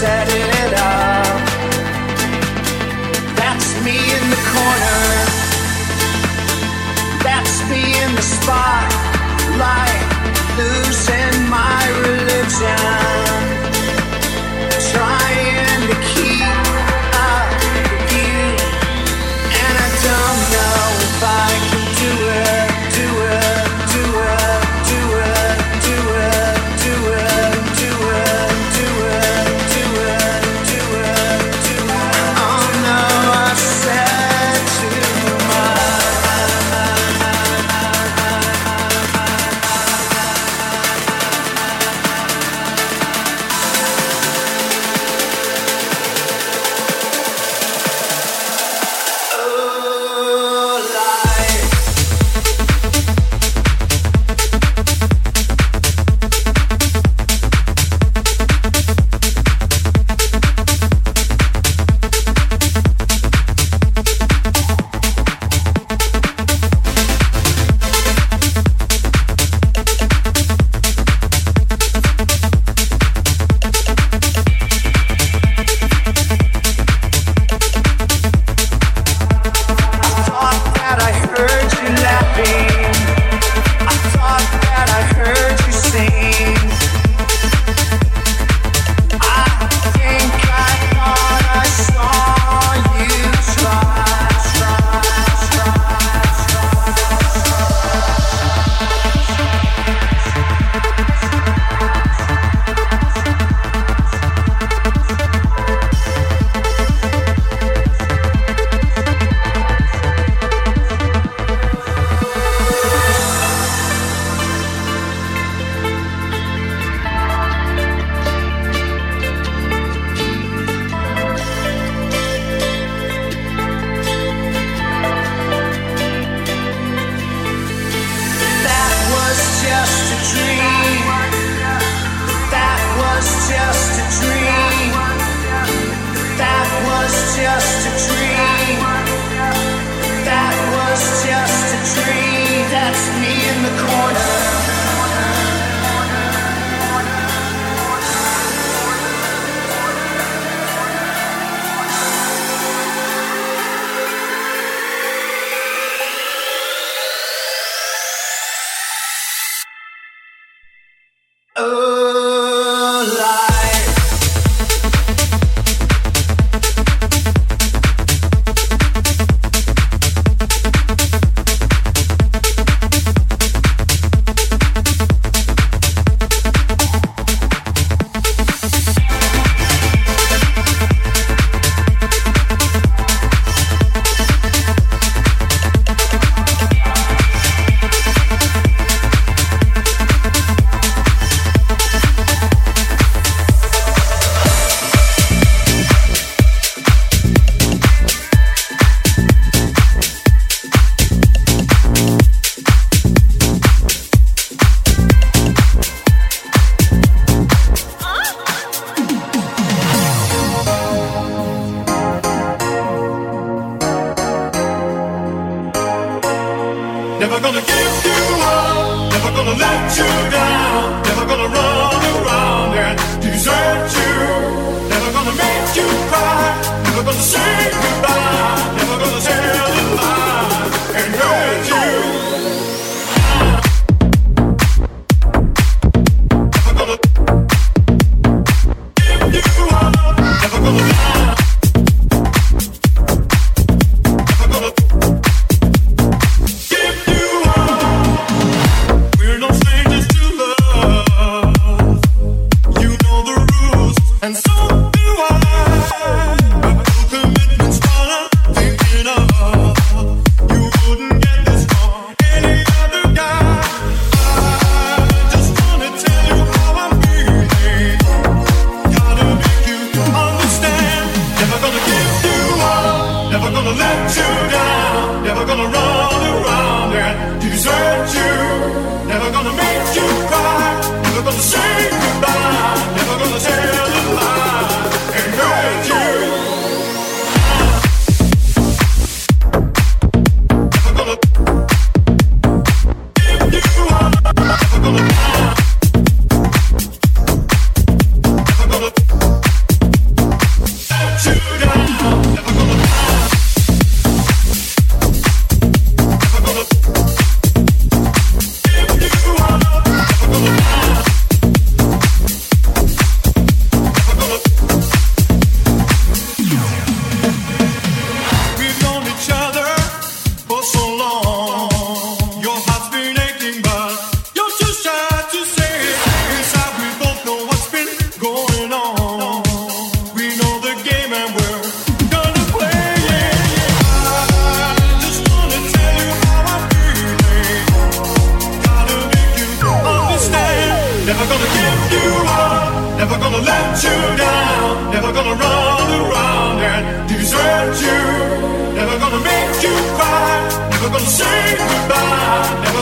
set it up. That's me in the corner. That's me in the spotlight, losing my religion. Never gonna give you up, never gonna let you down, never gonna run around and desert you. Never gonna make you cry, never gonna say goodbye, never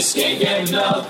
just can't get enough.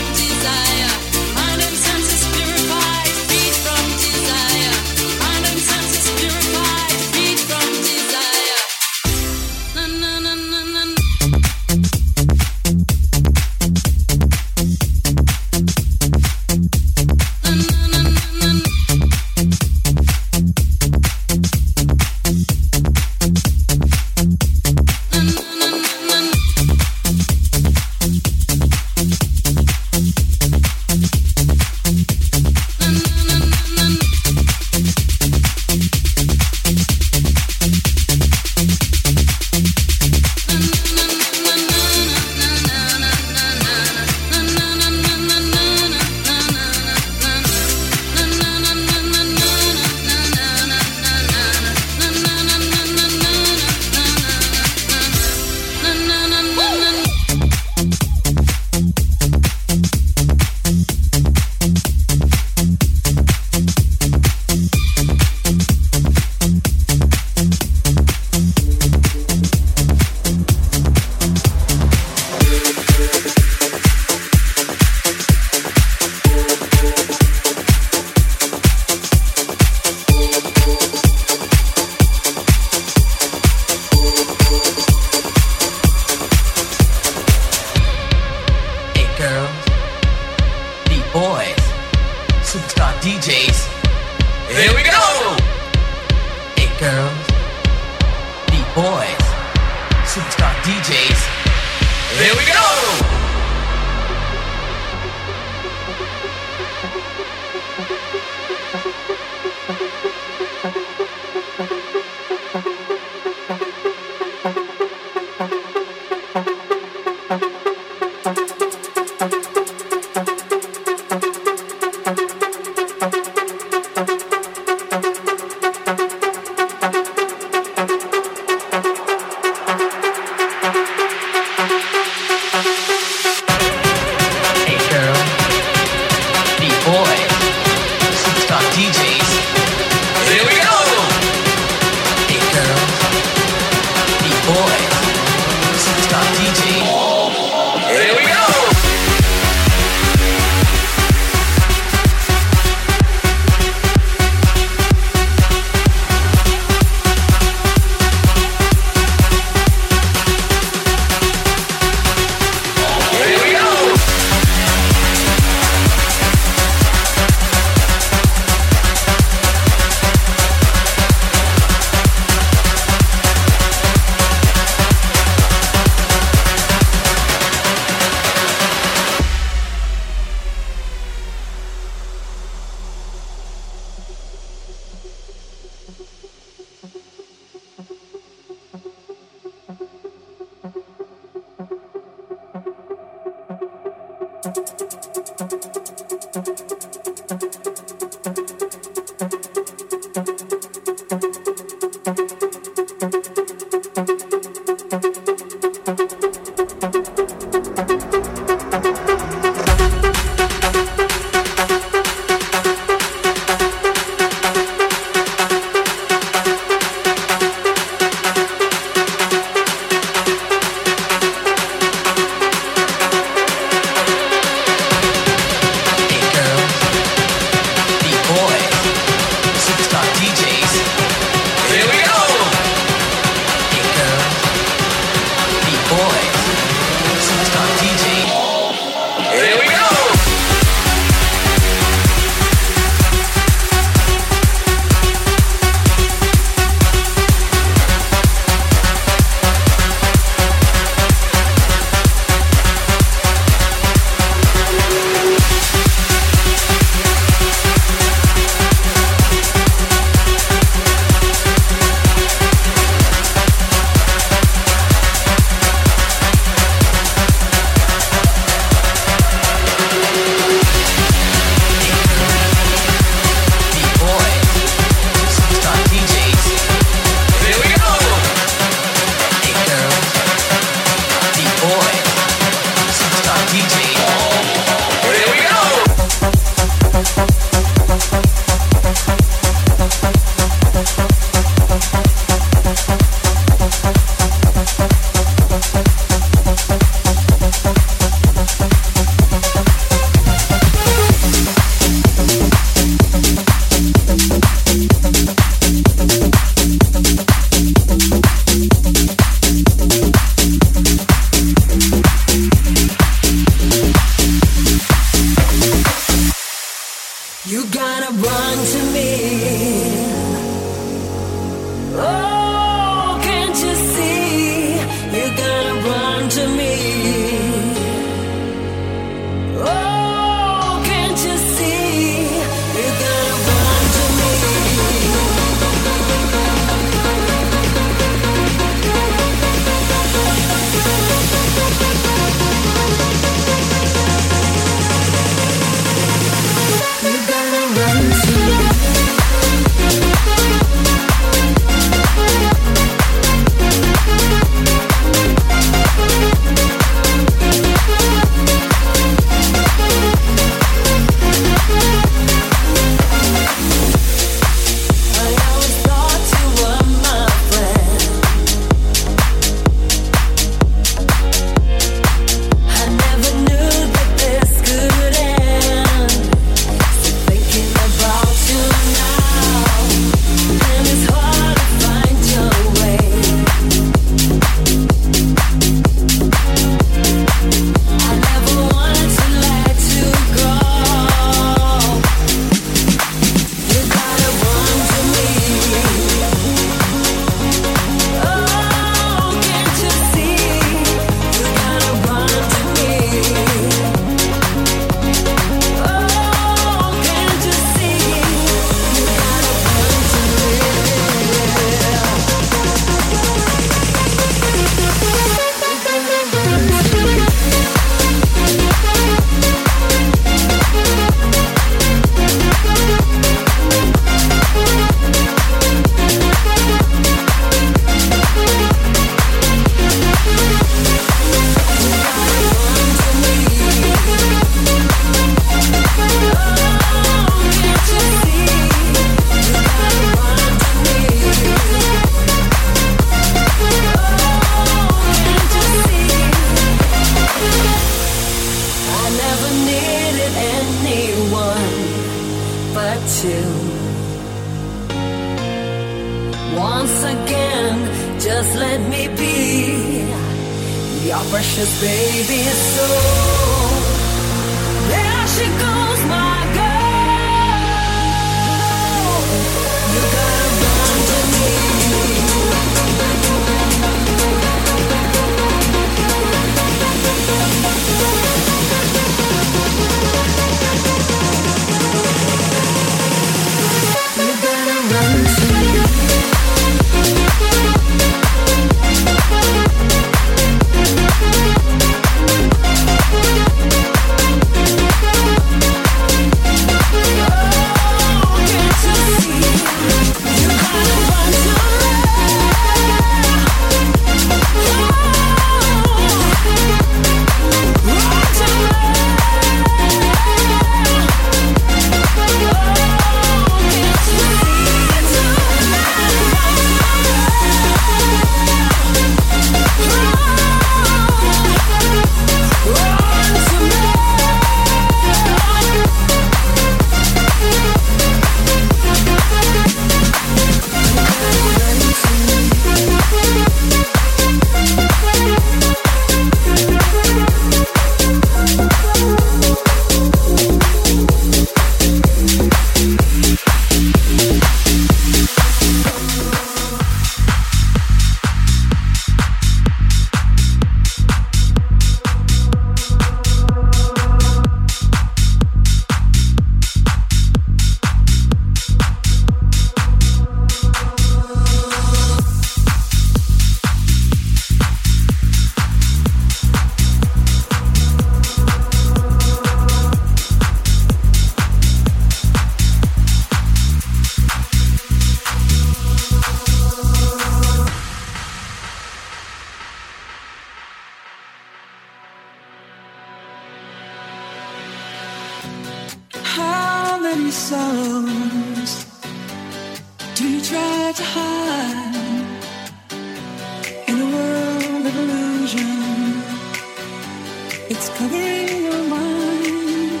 It's covering your mind.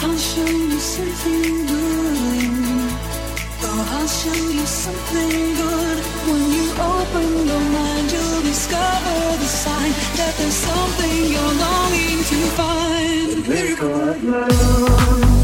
I'll show you something good. Oh, I'll show you something good. When you open your mind, you'll discover the sign that there's something you're longing to find. The miracle of love.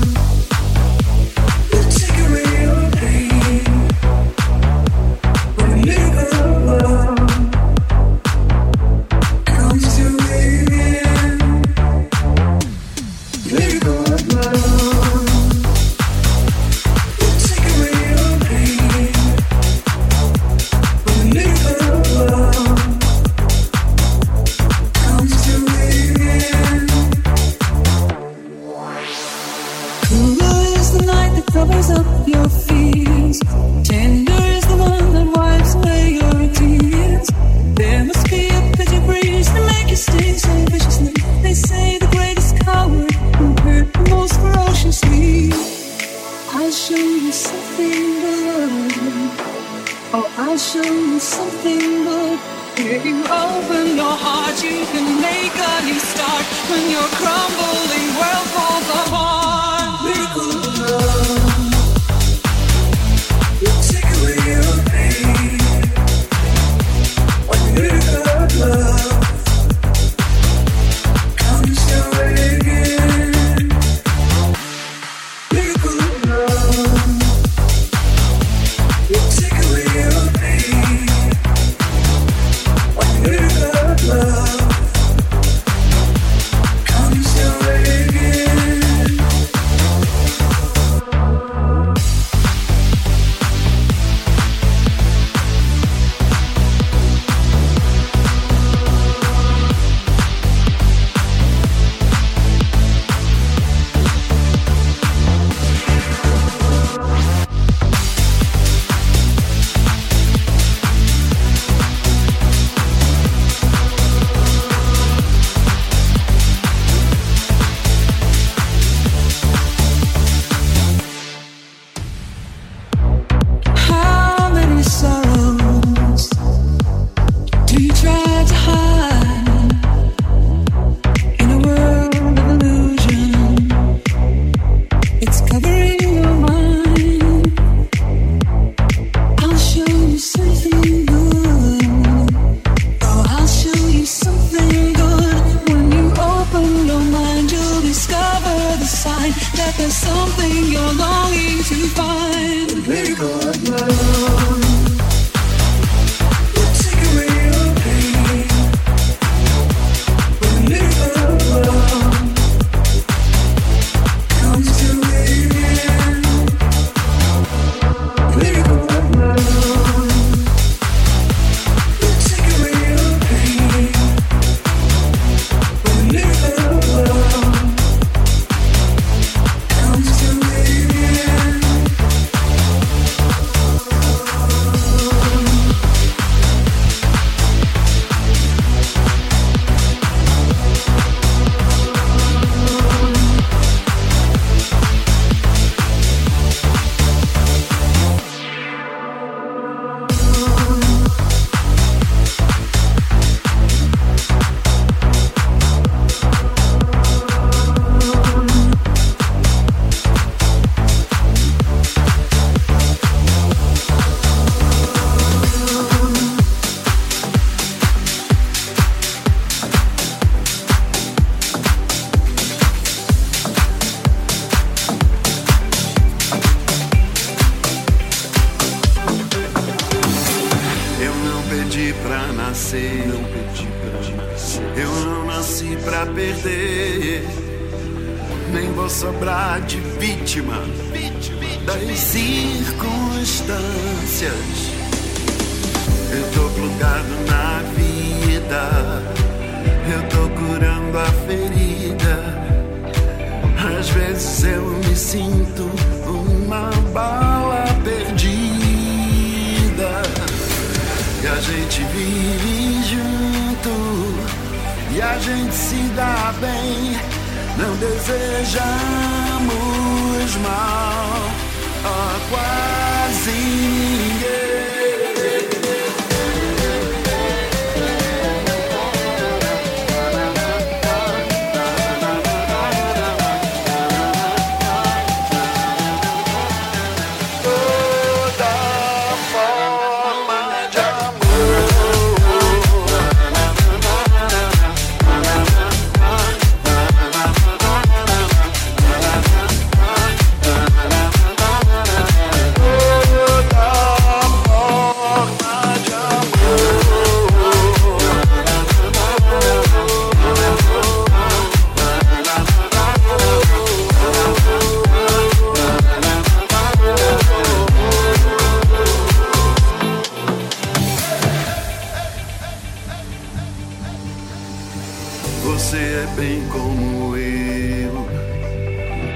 É como eu.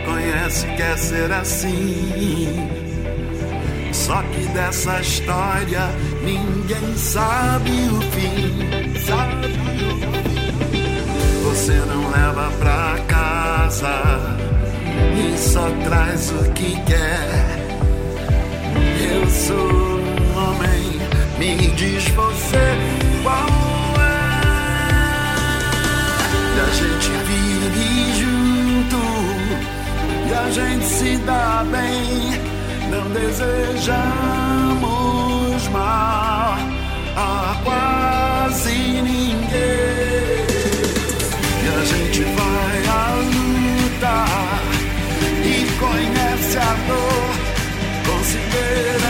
Conhece, quer ser assim. Só que dessa história ninguém sabe o fim. Sabe o fim. Você não leva pra casa e só traz o que quer. Eu sou um homem, me diz você qual a gente vive junto e a gente se dá bem. Não desejamos mal a quase ninguém. E a gente vai à luta e conhece a dor. Consideramos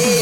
vou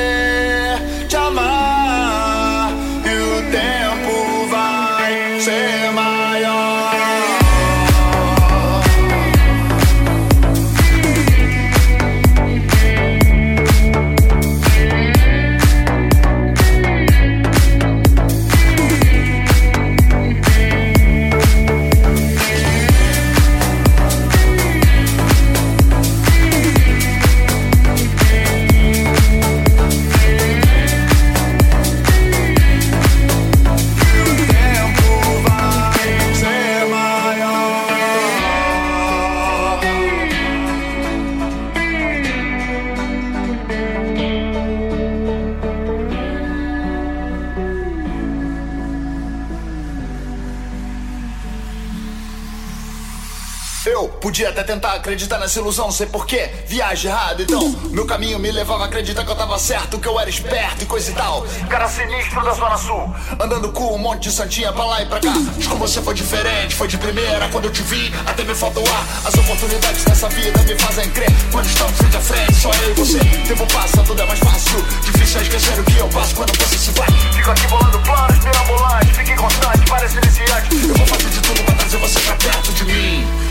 tentar acreditar nessa ilusão, sei porquê, viagem errada, então. Meu caminho me levava a acreditar que eu tava certo, que eu era esperto e coisa e tal. Cara sinistro da Zona Sul, andando com um monte de santinha pra lá e pra cá. Mas com você foi diferente, foi de primeira, quando eu te vi, até me faltou ar. As oportunidades dessa vida me fazem crer, quando estamos frente a frente, só eu e você. Tempo passa, tudo é mais fácil, difícil é esquecer o que eu passo quando você se vai. Fico aqui bolando planos, mirabolantes, fique constante, parece iniciante. Eu vou fazer de tudo pra trazer você pra perto de mim